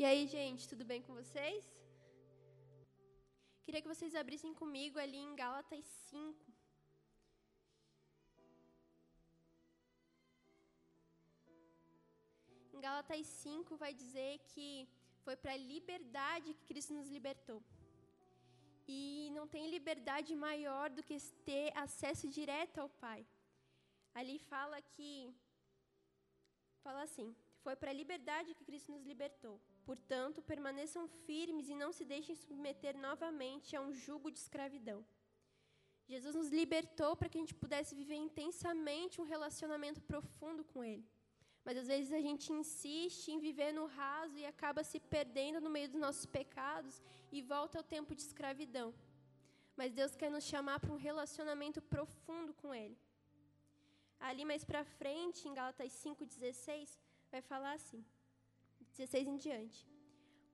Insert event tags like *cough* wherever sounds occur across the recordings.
E aí, gente, tudo bem com vocês? Queria que vocês abrissem comigo ali em Gálatas 5. Em Gálatas 5 vai dizer que foi para a liberdade que Cristo nos libertou. E não tem liberdade maior do que ter acesso direto ao Pai. Ali fala que fala assim: foi para a liberdade que Cristo nos libertou. Portanto, permaneçam firmes e não se deixem submeter novamente a um jugo de escravidão. Jesus nos libertou para que a gente pudesse viver intensamente um relacionamento profundo com Ele. Mas às vezes a gente insiste em viver no raso e acaba se perdendo no meio dos nossos pecados e volta ao tempo de escravidão. Mas Deus quer nos chamar para um relacionamento profundo com Ele. Ali mais para frente, em Gálatas 5,16, vai falar assim: 16 em diante.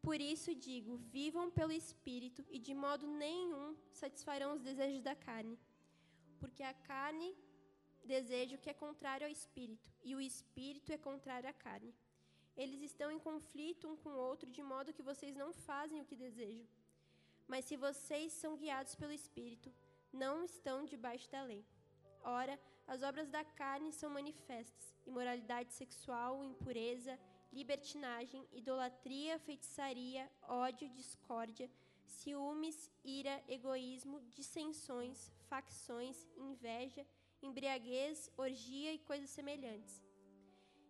Por isso digo: vivam pelo Espírito e de modo nenhum satisfarão os desejos da carne. Porque a carne deseja o que é contrário ao Espírito, e o Espírito é contrário à carne. Eles estão em conflito um com o outro, de modo que vocês não fazem o que desejam. Mas se vocês são guiados pelo Espírito, não estão debaixo da lei. Ora, as obras da carne são manifestas: imoralidade sexual, impureza, libertinagem, idolatria, feitiçaria, ódio, discórdia, ciúmes, ira, egoísmo, dissensões, facções, inveja, embriaguez, orgia e coisas semelhantes.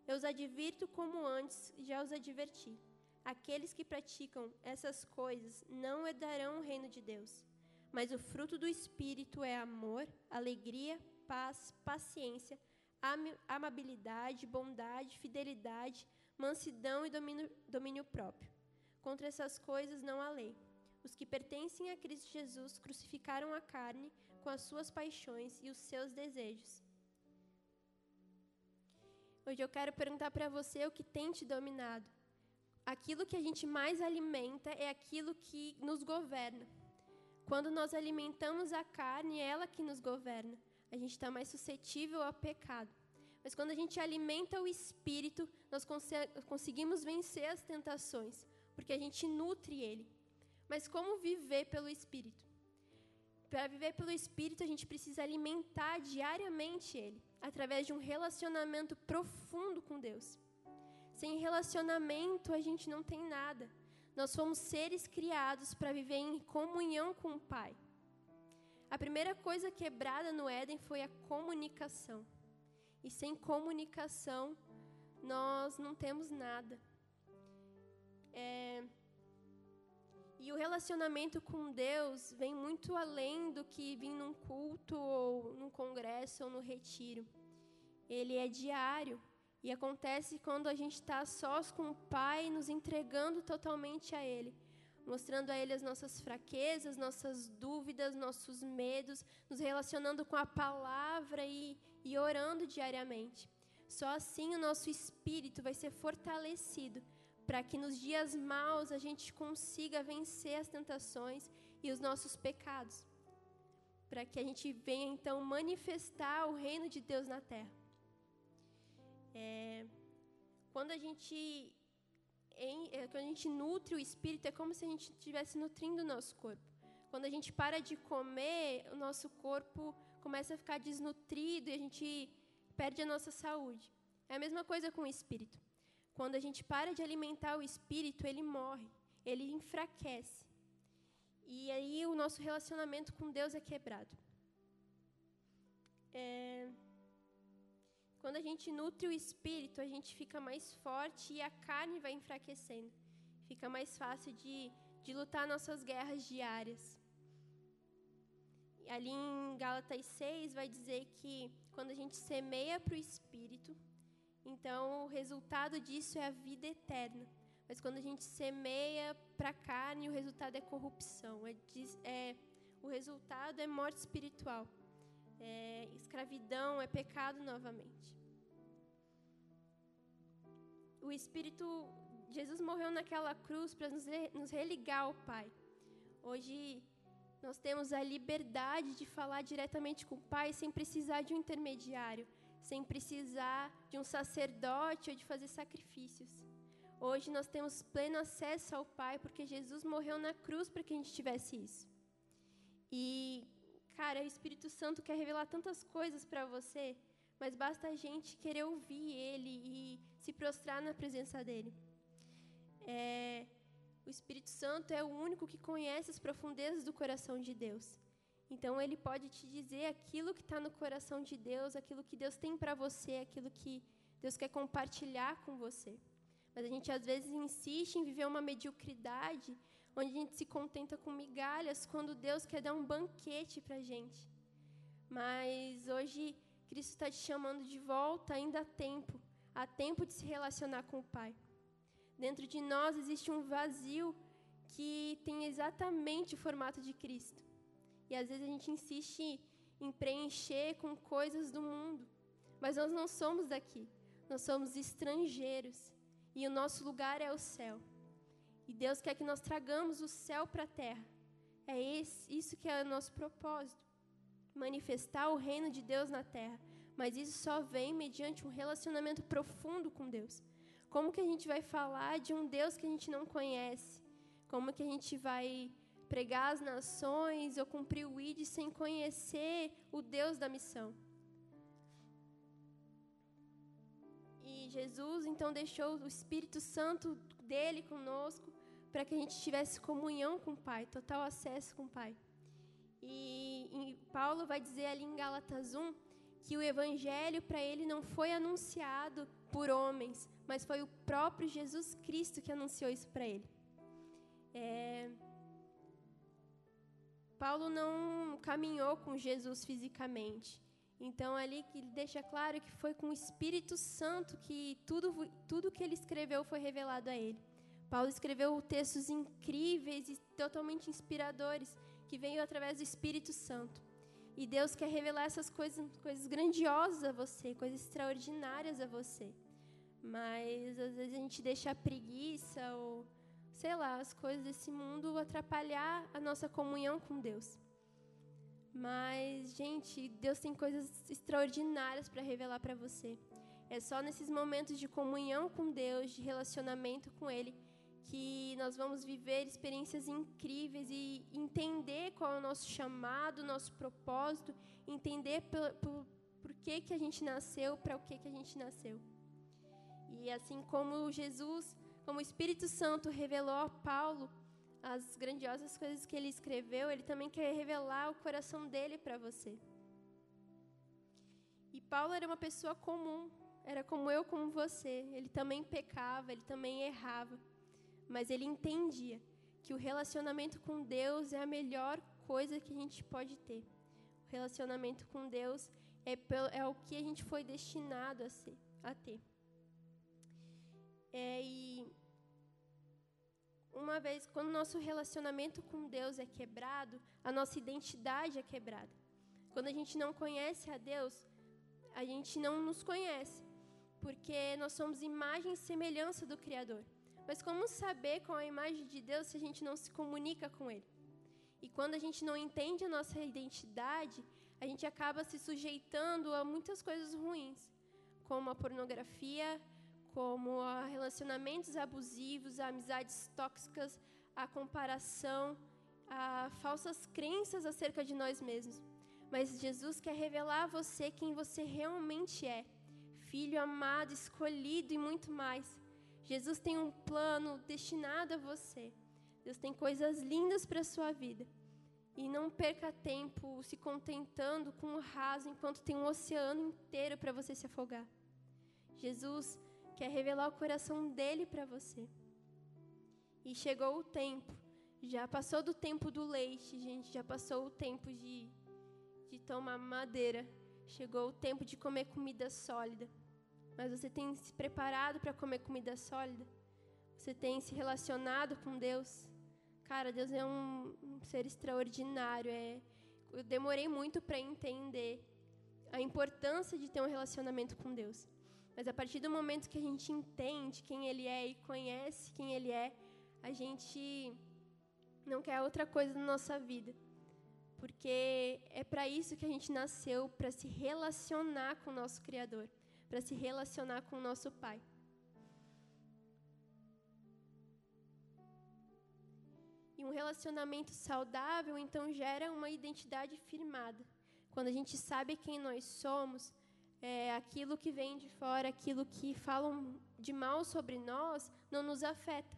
Eu os advirto como antes já os adverti. Aqueles que praticam essas coisas não herdarão o reino de Deus. Mas o fruto do Espírito é amor, alegria, paz, paciência, amabilidade, bondade, fidelidade, mansidão e domínio, domínio próprio. Contra essas coisas não há lei. Os que pertencem a Cristo Jesus crucificaram a carne com as suas paixões e os seus desejos. Hoje eu quero perguntar para você o que tem te dominado. Aquilo que a gente mais alimenta é aquilo que nos governa. Quando nós alimentamos a carne, é ela que nos governa. A gente está mais suscetível ao pecado. Mas quando a gente alimenta o espírito, nós conseguimos vencer as tentações, porque a gente nutre ele. Mas como viver pelo espírito? Para viver pelo espírito, a gente precisa alimentar diariamente ele, através de um relacionamento profundo com Deus. Sem relacionamento, a gente não tem nada. Nós fomos seres criados para viver em comunhão com o Pai. A primeira coisa quebrada no Éden foi a comunicação. E sem comunicação, nós não temos nada. É... E o relacionamento com Deus vem muito além do que vir num culto, ou num congresso, ou no retiro. Ele é diário. E acontece quando a gente está sós com o Pai, nos entregando totalmente a Ele, mostrando a Ele as nossas fraquezas, nossas dúvidas, nossos medos, nos relacionando com a palavra e, e orando diariamente. Só assim o nosso espírito vai ser fortalecido para que nos dias maus a gente consiga vencer as tentações e os nossos pecados. Para que a gente venha então manifestar o reino de Deus na terra. É, quando a gente em, é, quando a gente nutre o espírito é como se a gente estivesse nutrindo o nosso corpo. Quando a gente para de comer, o nosso corpo começa a ficar desnutrido e a gente perde a nossa saúde. É a mesma coisa com o espírito. Quando a gente para de alimentar o espírito, ele morre, ele enfraquece. E aí o nosso relacionamento com Deus é quebrado. É... Quando a gente nutre o espírito, a gente fica mais forte e a carne vai enfraquecendo. Fica mais fácil de, de lutar nossas guerras diárias ali em Gálatas 6 vai dizer que quando a gente semeia para o Espírito, então o resultado disso é a vida eterna. Mas quando a gente semeia para a carne, o resultado é corrupção. É, é, o resultado é morte espiritual. É, escravidão é pecado novamente. O Espírito, Jesus morreu naquela cruz para nos, religar ao Pai. Hoje nós temos a liberdade de falar diretamente com o Pai sem precisar de um intermediário, sem precisar de um sacerdote ou de fazer sacrifícios. Hoje nós temos pleno acesso ao Pai porque Jesus morreu na cruz para que a gente tivesse isso. E, cara, o Espírito Santo quer revelar tantas coisas para você, mas basta a gente querer ouvir Ele e se prostrar na presença dEle. É, o Espírito Santo é o único que conhece as profundezas do coração de Deus. Então, ele pode te dizer aquilo que está no coração de Deus, aquilo que Deus tem para você, aquilo que Deus quer compartilhar com você. Mas a gente às vezes insiste em viver uma mediocridade, onde a gente se contenta com migalhas, quando Deus quer dar um banquete para a gente. Mas hoje Cristo está te chamando de volta, ainda há tempo, há tempo de se relacionar com o Pai. Dentro de nós existe um vazio que tem exatamente o formato de Cristo. E às vezes a gente insiste em preencher com coisas do mundo. Mas nós não somos daqui. Nós somos estrangeiros. E o nosso lugar é o céu. E Deus quer que nós tragamos o céu para a terra. É esse, isso que é o nosso propósito. Manifestar o reino de Deus na terra. Mas isso só vem mediante um relacionamento profundo com Deus. Como que a gente vai falar de um Deus que a gente não conhece? Como que a gente vai pregar as nações ou cumprir o ID sem conhecer o Deus da missão? E Jesus então deixou o Espírito Santo dele conosco para que a gente tivesse comunhão com o Pai, total acesso com o Pai. E, e Paulo vai dizer ali em Gálatas 1 que o evangelho para ele não foi anunciado por homens, mas foi o próprio Jesus Cristo que anunciou isso para ele. É... Paulo não caminhou com Jesus fisicamente. Então, ali que ele deixa claro que foi com o Espírito Santo que tudo, tudo que ele escreveu foi revelado a ele. Paulo escreveu textos incríveis e totalmente inspiradores que veio através do Espírito Santo. E Deus quer revelar essas coisas, coisas grandiosas a você, coisas extraordinárias a você. Mas às vezes a gente deixa a preguiça ou, sei lá, as coisas desse mundo atrapalhar a nossa comunhão com Deus. Mas, gente, Deus tem coisas extraordinárias para revelar para você. É só nesses momentos de comunhão com Deus, de relacionamento com Ele, que nós vamos viver experiências incríveis e entender qual é o nosso chamado, nosso propósito, entender por, por, por que, que a gente nasceu, para o que, que a gente nasceu. E assim como Jesus, como o Espírito Santo revelou a Paulo as grandiosas coisas que ele escreveu, ele também quer revelar o coração dele para você. E Paulo era uma pessoa comum, era como eu, como você. Ele também pecava, ele também errava mas ele entendia que o relacionamento com Deus é a melhor coisa que a gente pode ter. O relacionamento com Deus é, é o que a gente foi destinado a, ser, a ter. É, e uma vez, quando o nosso relacionamento com Deus é quebrado, a nossa identidade é quebrada. Quando a gente não conhece a Deus, a gente não nos conhece, porque nós somos imagem e semelhança do Criador. Mas como saber qual é a imagem de Deus se a gente não se comunica com Ele? E quando a gente não entende a nossa identidade, a gente acaba se sujeitando a muitas coisas ruins, como a pornografia, como a relacionamentos abusivos, a amizades tóxicas, a comparação, a falsas crenças acerca de nós mesmos. Mas Jesus quer revelar a você quem você realmente é, filho amado, escolhido e muito mais. Jesus tem um plano destinado a você. Deus tem coisas lindas para a sua vida. E não perca tempo se contentando com o raso enquanto tem um oceano inteiro para você se afogar. Jesus quer revelar o coração dele para você. E chegou o tempo. Já passou do tempo do leite, gente. Já passou o tempo de, de tomar madeira. Chegou o tempo de comer comida sólida. Mas você tem se preparado para comer comida sólida? Você tem se relacionado com Deus? Cara, Deus é um, um ser extraordinário. É, eu demorei muito para entender a importância de ter um relacionamento com Deus. Mas a partir do momento que a gente entende quem Ele é e conhece quem Ele é, a gente não quer outra coisa na nossa vida. Porque é para isso que a gente nasceu para se relacionar com o nosso Criador para se relacionar com o nosso Pai. E um relacionamento saudável, então, gera uma identidade firmada. Quando a gente sabe quem nós somos, é, aquilo que vem de fora, aquilo que falam de mal sobre nós, não nos afeta,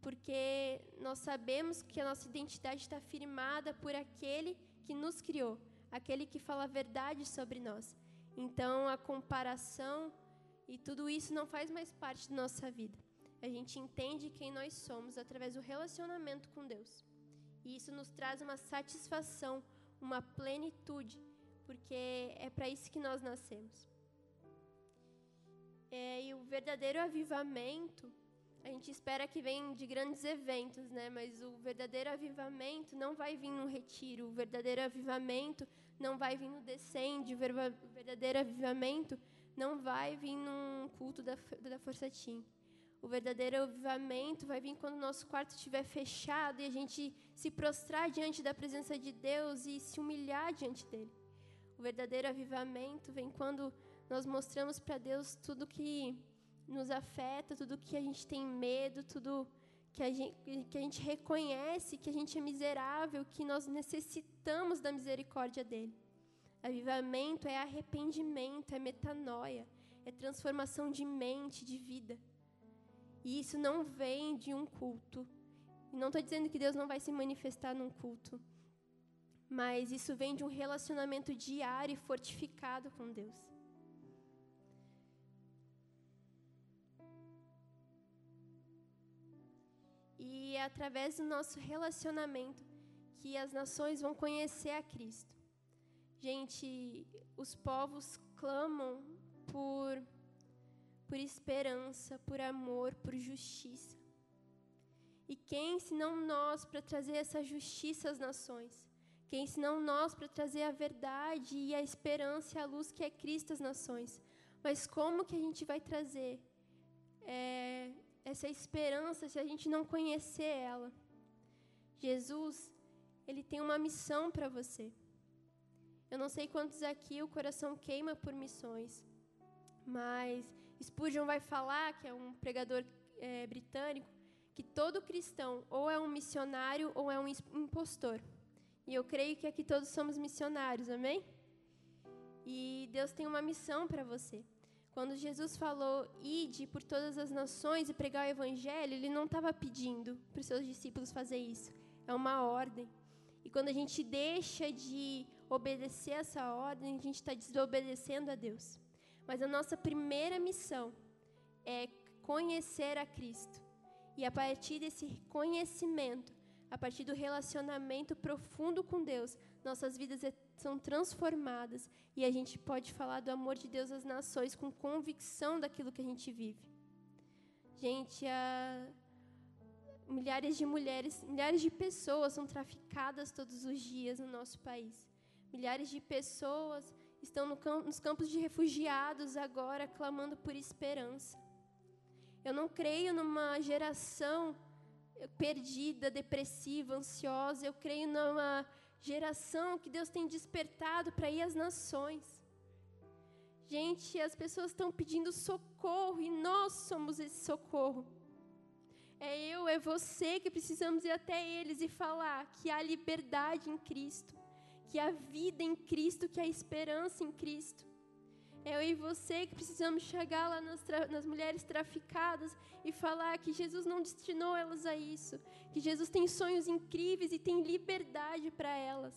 porque nós sabemos que a nossa identidade está firmada por aquele que nos criou, aquele que fala a verdade sobre nós. Então, a comparação e tudo isso não faz mais parte da nossa vida. A gente entende quem nós somos através do relacionamento com Deus. E isso nos traz uma satisfação, uma plenitude, porque é para isso que nós nascemos. É, e o verdadeiro avivamento, a gente espera que venha de grandes eventos, né? Mas o verdadeiro avivamento não vai vir no retiro, o verdadeiro avivamento não vai vir no descende, verdadeiro avivamento não vai vir num culto da, da Força Team. O verdadeiro avivamento vai vir quando o nosso quarto estiver fechado e a gente se prostrar diante da presença de Deus e se humilhar diante dele. O verdadeiro avivamento vem quando nós mostramos para Deus tudo que nos afeta, tudo que a gente tem medo, tudo que a, gente, que a gente reconhece que a gente é miserável, que nós necessitamos da misericórdia dele. Avivamento é arrependimento, é metanoia, é transformação de mente, de vida. E isso não vem de um culto. E não estou dizendo que Deus não vai se manifestar num culto. Mas isso vem de um relacionamento diário e fortificado com Deus. E é através do nosso relacionamento que as nações vão conhecer a Cristo. Gente, os povos clamam por, por esperança, por amor, por justiça. E quem, senão nós, para trazer essa justiça às nações? Quem, senão nós, para trazer a verdade e a esperança e a luz que é Cristo às nações? Mas como que a gente vai trazer é, essa esperança se a gente não conhecer ela? Jesus, ele tem uma missão para você. Eu não sei quantos aqui o coração queima por missões, mas Spurgeon vai falar, que é um pregador é, britânico, que todo cristão ou é um missionário ou é um impostor. E eu creio que aqui todos somos missionários, amém? E Deus tem uma missão para você. Quando Jesus falou, ide por todas as nações e pregar o evangelho, ele não estava pedindo para os seus discípulos fazer isso. É uma ordem. E quando a gente deixa de obedecer essa ordem, a gente está desobedecendo a Deus. Mas a nossa primeira missão é conhecer a Cristo. E a partir desse conhecimento, a partir do relacionamento profundo com Deus, nossas vidas são transformadas e a gente pode falar do amor de Deus às nações com convicção daquilo que a gente vive. Gente, a, milhares de mulheres, milhares de pessoas são traficadas todos os dias no nosso país. Milhares de pessoas estão no campo, nos campos de refugiados agora clamando por esperança. Eu não creio numa geração perdida, depressiva, ansiosa. Eu creio numa geração que Deus tem despertado para ir às nações. Gente, as pessoas estão pedindo socorro e nós somos esse socorro. É eu, é você que precisamos ir até eles e falar que há liberdade em Cristo que a vida em Cristo, que a esperança em Cristo. Eu e você que precisamos chegar lá nas, nas, mulheres traficadas e falar que Jesus não destinou elas a isso, que Jesus tem sonhos incríveis e tem liberdade para elas.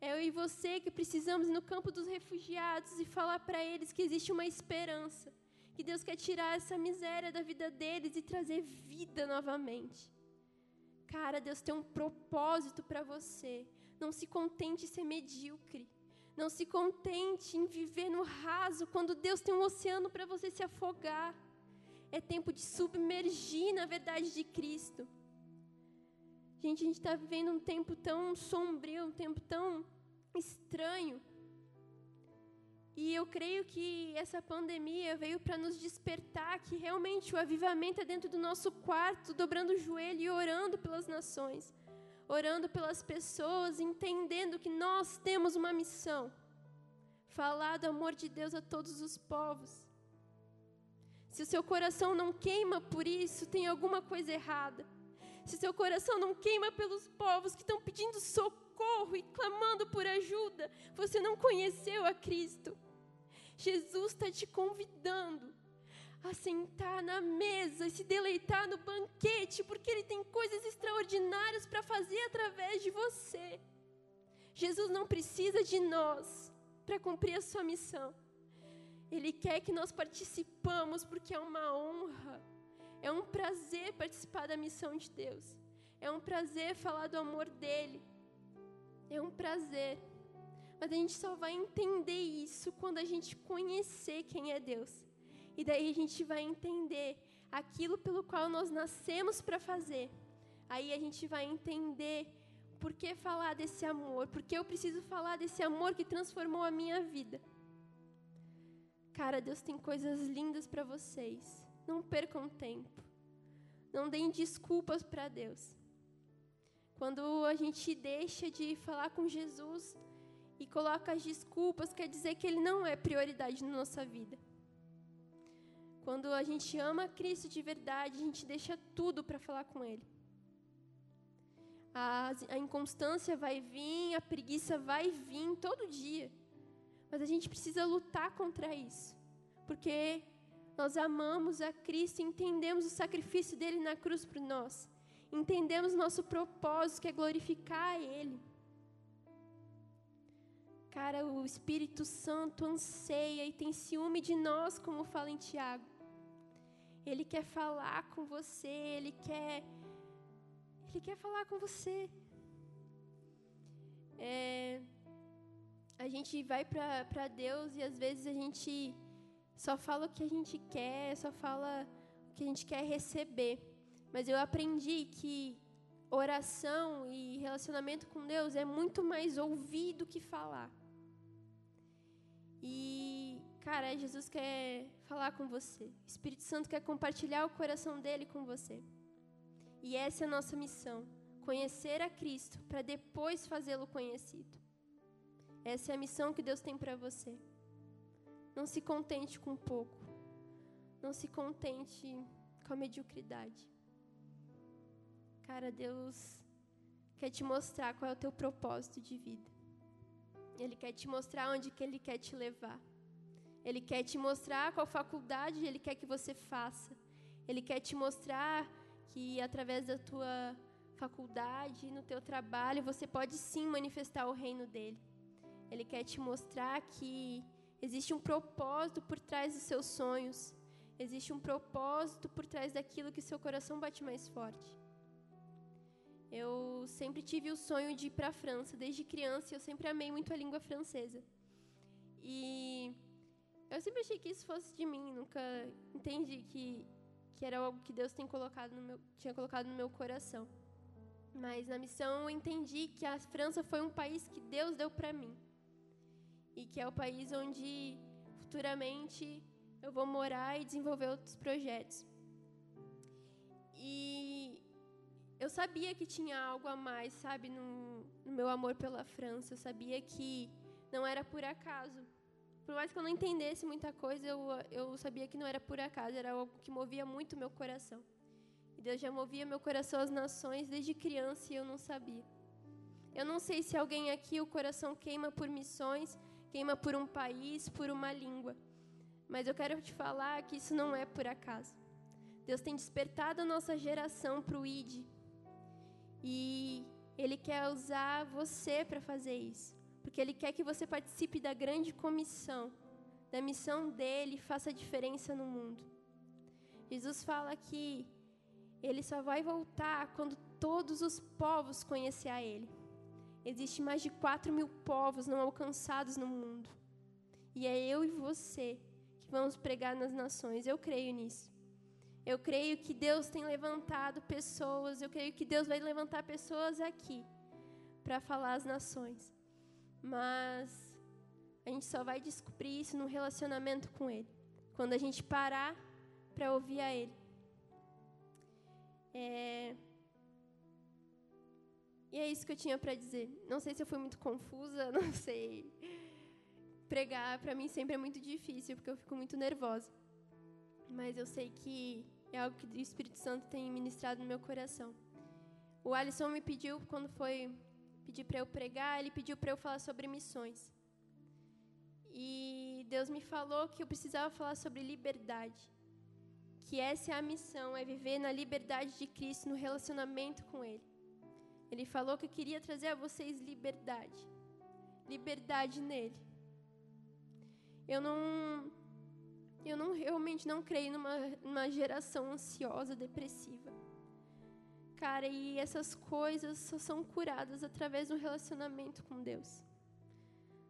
É eu e você que precisamos no campo dos refugiados e falar para eles que existe uma esperança, que Deus quer tirar essa miséria da vida deles e trazer vida novamente. Cara, Deus tem um propósito para você. Não se contente em ser medíocre. Não se contente em viver no raso quando Deus tem um oceano para você se afogar. É tempo de submergir na verdade de Cristo. Gente, a gente está vivendo um tempo tão sombrio, um tempo tão estranho. E eu creio que essa pandemia veio para nos despertar que realmente o avivamento é dentro do nosso quarto, dobrando o joelho e orando pelas nações orando pelas pessoas, entendendo que nós temos uma missão: falar do amor de Deus a todos os povos. Se o seu coração não queima por isso, tem alguma coisa errada. se seu coração não queima pelos povos que estão pedindo socorro e clamando por ajuda, você não conheceu a Cristo. Jesus está te convidando a sentar na mesa e se deleitar no banquete, porque Ele tem coisas extraordinárias para fazer através de você. Jesus não precisa de nós para cumprir a sua missão. Ele quer que nós participamos, porque é uma honra, é um prazer participar da missão de Deus, é um prazer falar do amor dEle, é um prazer. Mas a gente só vai entender isso quando a gente conhecer quem é Deus. E daí a gente vai entender aquilo pelo qual nós nascemos para fazer. Aí a gente vai entender por que falar desse amor, porque eu preciso falar desse amor que transformou a minha vida. Cara, Deus tem coisas lindas para vocês. Não percam tempo. Não deem desculpas para Deus. Quando a gente deixa de falar com Jesus e coloca as desculpas, quer dizer que Ele não é prioridade na nossa vida. Quando a gente ama Cristo de verdade, a gente deixa tudo para falar com Ele. A, a, inconstância vai vir, a preguiça vai vir todo dia. Mas a gente precisa lutar contra isso. Porque nós amamos a Cristo, entendemos o sacrifício dele na cruz por nós. Entendemos nosso propósito, que é glorificar Ele. Cara, o Espírito Santo anseia e tem ciúme de nós, como fala em Tiago. Ele quer falar com você, ele quer ele quer falar com você. É, a gente vai para Deus e às vezes a gente só fala o que a gente quer, só fala o que a gente quer receber. Mas eu aprendi que oração e relacionamento com Deus é muito mais ouvir do que falar. E Cara, Jesus quer falar com você. O Espírito Santo quer compartilhar o coração dele com você. E essa é a nossa missão: conhecer a Cristo para depois fazê-lo conhecido. Essa é a missão que Deus tem para você. Não se contente com pouco. Não se contente com a mediocridade. Cara, Deus quer te mostrar qual é o teu propósito de vida. Ele quer te mostrar onde que ele quer te levar. Ele quer te mostrar qual faculdade ele quer que você faça. Ele quer te mostrar que através da tua faculdade, no teu trabalho, você pode sim manifestar o reino dele. Ele quer te mostrar que existe um propósito por trás dos seus sonhos. Existe um propósito por trás daquilo que seu coração bate mais forte. Eu sempre tive o sonho de ir para a França. Desde criança, eu sempre amei muito a língua francesa. E eu sempre achei que isso fosse de mim, nunca entendi que, que era algo que Deus tem colocado no meu, tinha colocado no meu coração. Mas na missão eu entendi que a França foi um país que Deus deu para mim. E que é o país onde futuramente eu vou morar e desenvolver outros projetos. E eu sabia que tinha algo a mais, sabe, no, no meu amor pela França. Eu sabia que não era por acaso por mais que eu não entendesse muita coisa, eu, eu sabia que não era por acaso, era algo que movia muito meu coração. E Deus já movia meu coração às nações desde criança e eu não sabia. Eu não sei se alguém aqui o coração queima por missões, queima por um país, por uma língua. Mas eu quero te falar que isso não é por acaso. Deus tem despertado a nossa geração para o ID. E Ele quer usar você para fazer isso porque Ele quer que você participe da grande comissão, da missão dele e faça diferença no mundo. Jesus fala que Ele só vai voltar quando todos os povos conhecer a Ele. Existe mais de 4 mil povos não alcançados no mundo. E é eu e você que vamos pregar nas nações. Eu creio nisso. Eu creio que Deus tem levantado pessoas, eu creio que Deus vai levantar pessoas aqui para falar às nações. Mas a gente só vai descobrir isso num relacionamento com Ele. Quando a gente parar para ouvir a Ele. É... E é isso que eu tinha para dizer. Não sei se eu fui muito confusa, *laughs* não sei. Pregar para mim sempre é muito difícil, porque eu fico muito nervosa. Mas eu sei que é algo que o Espírito Santo tem ministrado no meu coração. O Alisson me pediu, quando foi pedir para eu pregar, ele pediu para eu falar sobre missões. E Deus me falou que eu precisava falar sobre liberdade. Que essa é a missão, é viver na liberdade de Cristo, no relacionamento com Ele. Ele falou que eu queria trazer a vocês liberdade. Liberdade nele. Eu não eu não realmente não creio numa, numa geração ansiosa, depressiva. Cara, e essas coisas só são curadas através do relacionamento com Deus.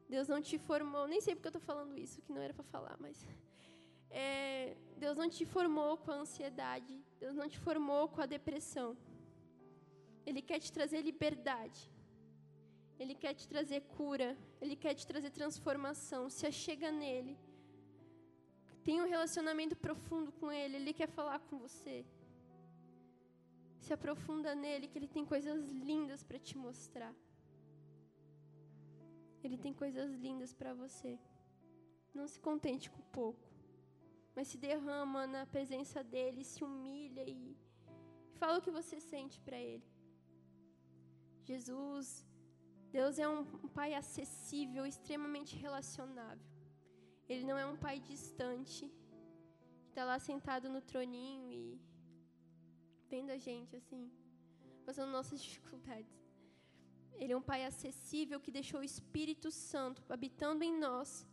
Deus não te formou, nem sei porque eu estou falando isso, que não era para falar, mas. É, Deus não te formou com a ansiedade, Deus não te formou com a depressão. Ele quer te trazer liberdade. Ele quer te trazer cura. Ele quer te trazer transformação. Se achega nele. Tem um relacionamento profundo com ele. Ele quer falar com você. Se aprofunda nele, que ele tem coisas lindas para te mostrar. Ele tem coisas lindas para você. Não se contente com pouco, mas se derrama na presença dele, se humilha e fala o que você sente para ele. Jesus, Deus é um pai acessível, extremamente relacionável. Ele não é um pai distante, que está lá sentado no troninho e vendo a gente assim, passando nossas *laughs* dificuldades. Ele é um Pai acessível que deixou o Espírito Santo habitando em nós,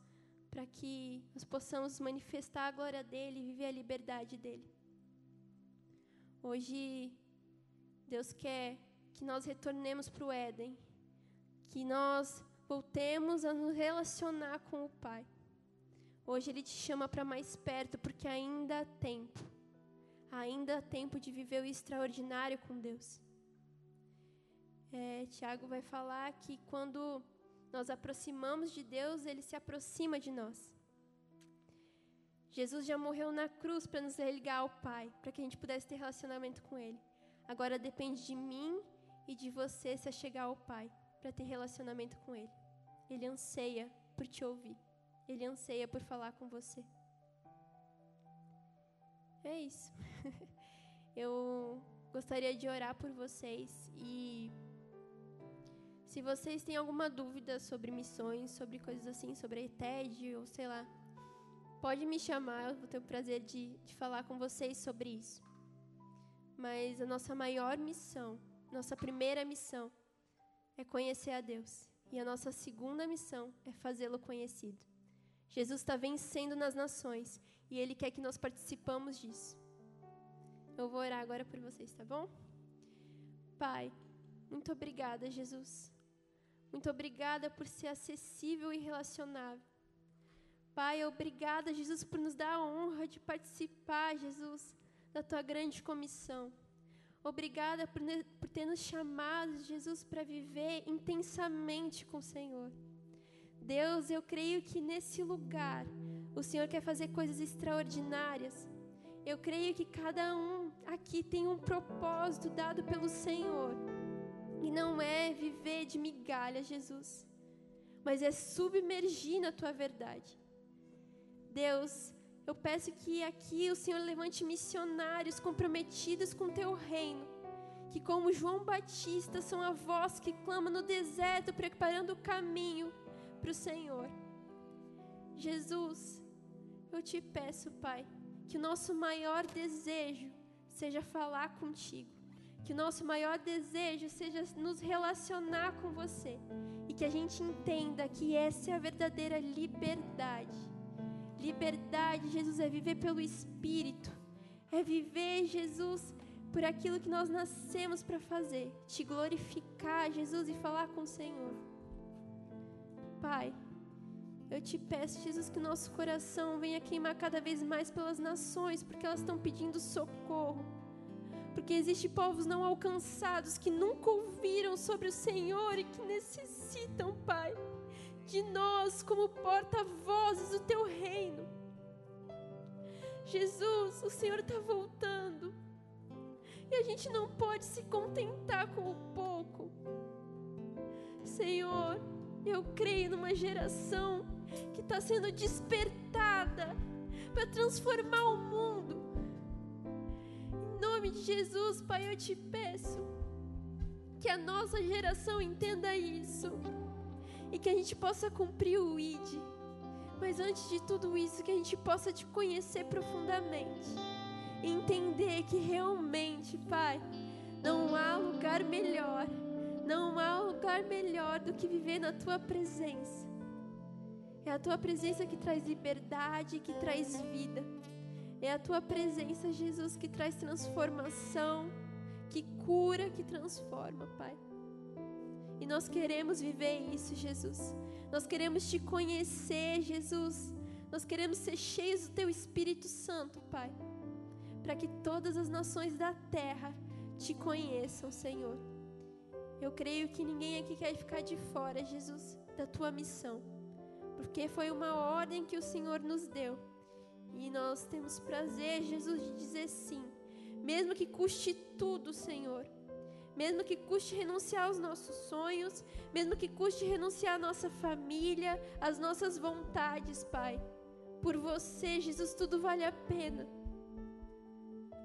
para que nós possamos manifestar a glória dele e viver a liberdade dele. Hoje, Deus quer que nós retornemos para o Éden, que nós voltemos a nos relacionar com o Pai. Hoje Ele te chama para mais perto, porque ainda há tempo. Ainda há tempo de viver o extraordinário com Deus é, Tiago vai falar que quando nós aproximamos de Deus, Ele se aproxima de nós. Jesus já morreu na cruz para nos religar ao Pai, para que a gente pudesse ter relacionamento com Ele. Agora depende de mim e de você se chegar ao Pai, para ter relacionamento com Ele. Ele anseia por te ouvir. Ele anseia por falar com você. É isso. *laughs* Eu gostaria de orar por vocês e se vocês têm alguma dúvida sobre missões, sobre coisas assim, sobre a ETED ou sei lá, pode me chamar, eu vou ter o prazer de, de falar com vocês sobre isso. Mas a nossa maior missão, nossa primeira missão, é conhecer a Deus. E a nossa segunda missão é fazê-lo conhecido. Jesus está vencendo nas nações e Ele quer que nós participamos disso. Eu vou orar agora por vocês, tá bom? Pai, muito obrigada, Jesus muito obrigada por ser acessível e relacionável. Pai, obrigada, Jesus, por nos dar a honra de participar, Jesus, da tua grande comissão. Obrigada por, por ter nos chamado, Jesus, para viver intensamente com o Senhor. Deus, eu creio que nesse lugar o Senhor quer fazer coisas extraordinárias. Eu creio que cada um aqui tem um propósito dado pelo Senhor. E não é viver de migalha, Jesus, mas é submergir na tua verdade. Deus, eu peço que aqui o Senhor levante missionários comprometidos com teu reino, que como João Batista são a voz que clama no deserto, preparando o caminho para o Senhor. Jesus, eu te peço, Pai, que o nosso maior desejo seja falar contigo que o nosso maior desejo seja nos relacionar com você e que a gente entenda que essa é a verdadeira liberdade. Liberdade, Jesus, é viver pelo Espírito, é viver, Jesus, por aquilo que nós nascemos para fazer, te glorificar, Jesus, e falar com o Senhor. Pai, eu te peço, Jesus, que nosso coração venha queimar cada vez mais pelas nações, porque elas estão pedindo socorro porque existem povos não alcançados que nunca ouviram sobre o Senhor e que necessitam, Pai, de nós como porta-vozes do teu reino. Jesus, o Senhor está voltando. E a gente não pode se contentar com o pouco. Senhor, eu creio numa geração que está sendo despertada para transformar o mundo nome de Jesus, Pai, eu te peço que a nossa geração entenda isso e que a gente possa cumprir o ID. Mas antes de tudo isso, que a gente possa te conhecer profundamente e entender que realmente, Pai, não há lugar melhor, não há lugar melhor do que viver na tua presença. É a tua presença que traz liberdade, que traz vida. É a tua presença, Jesus, que traz transformação, que cura, que transforma, Pai. E nós queremos viver isso, Jesus. Nós queremos te conhecer, Jesus. Nós queremos ser cheios do teu Espírito Santo, Pai. Para que todas as nações da terra te conheçam, Senhor. Eu creio que ninguém aqui quer ficar de fora, Jesus, da tua missão. Porque foi uma ordem que o Senhor nos deu. E nós temos prazer, Jesus, de dizer sim. Mesmo que custe tudo, Senhor. Mesmo que custe renunciar aos nossos sonhos, mesmo que custe renunciar à nossa família, às nossas vontades, Pai. Por você, Jesus, tudo vale a pena.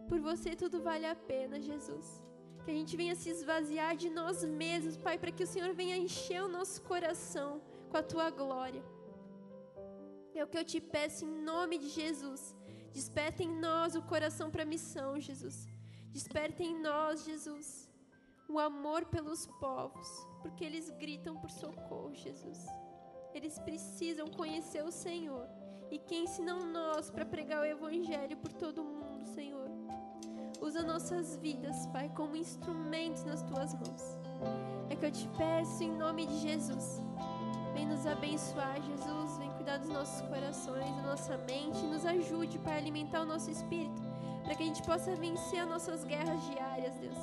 Por você tudo vale a pena, Jesus. Que a gente venha se esvaziar de nós mesmos, Pai, para que o Senhor venha encher o nosso coração com a tua glória. É o que eu te peço em nome de Jesus. Desperta em nós o coração para a missão, Jesus. Desperta em nós, Jesus, o amor pelos povos, porque eles gritam por socorro, Jesus. Eles precisam conhecer o Senhor. E quem senão nós para pregar o Evangelho por todo o mundo, Senhor? Usa nossas vidas, Pai, como instrumentos nas tuas mãos. É que eu te peço em nome de Jesus. Vem nos abençoar, Jesus. Vem cuidar dos nossos corações, da nossa mente. Nos ajude para alimentar o nosso espírito. Para que a gente possa vencer as nossas guerras diárias, Deus.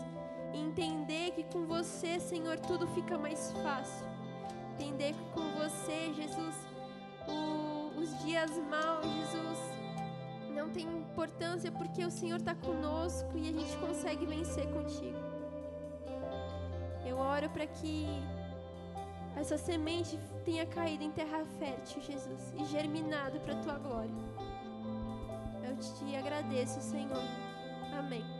E entender que com você, Senhor, tudo fica mais fácil. Entender que com você, Jesus, o, os dias maus, Jesus, não tem importância porque o Senhor está conosco e a gente consegue vencer contigo. Eu oro para que essa semente tenha caído em terra fértil, Jesus, e germinado para a tua glória. Eu te agradeço, Senhor. Amém.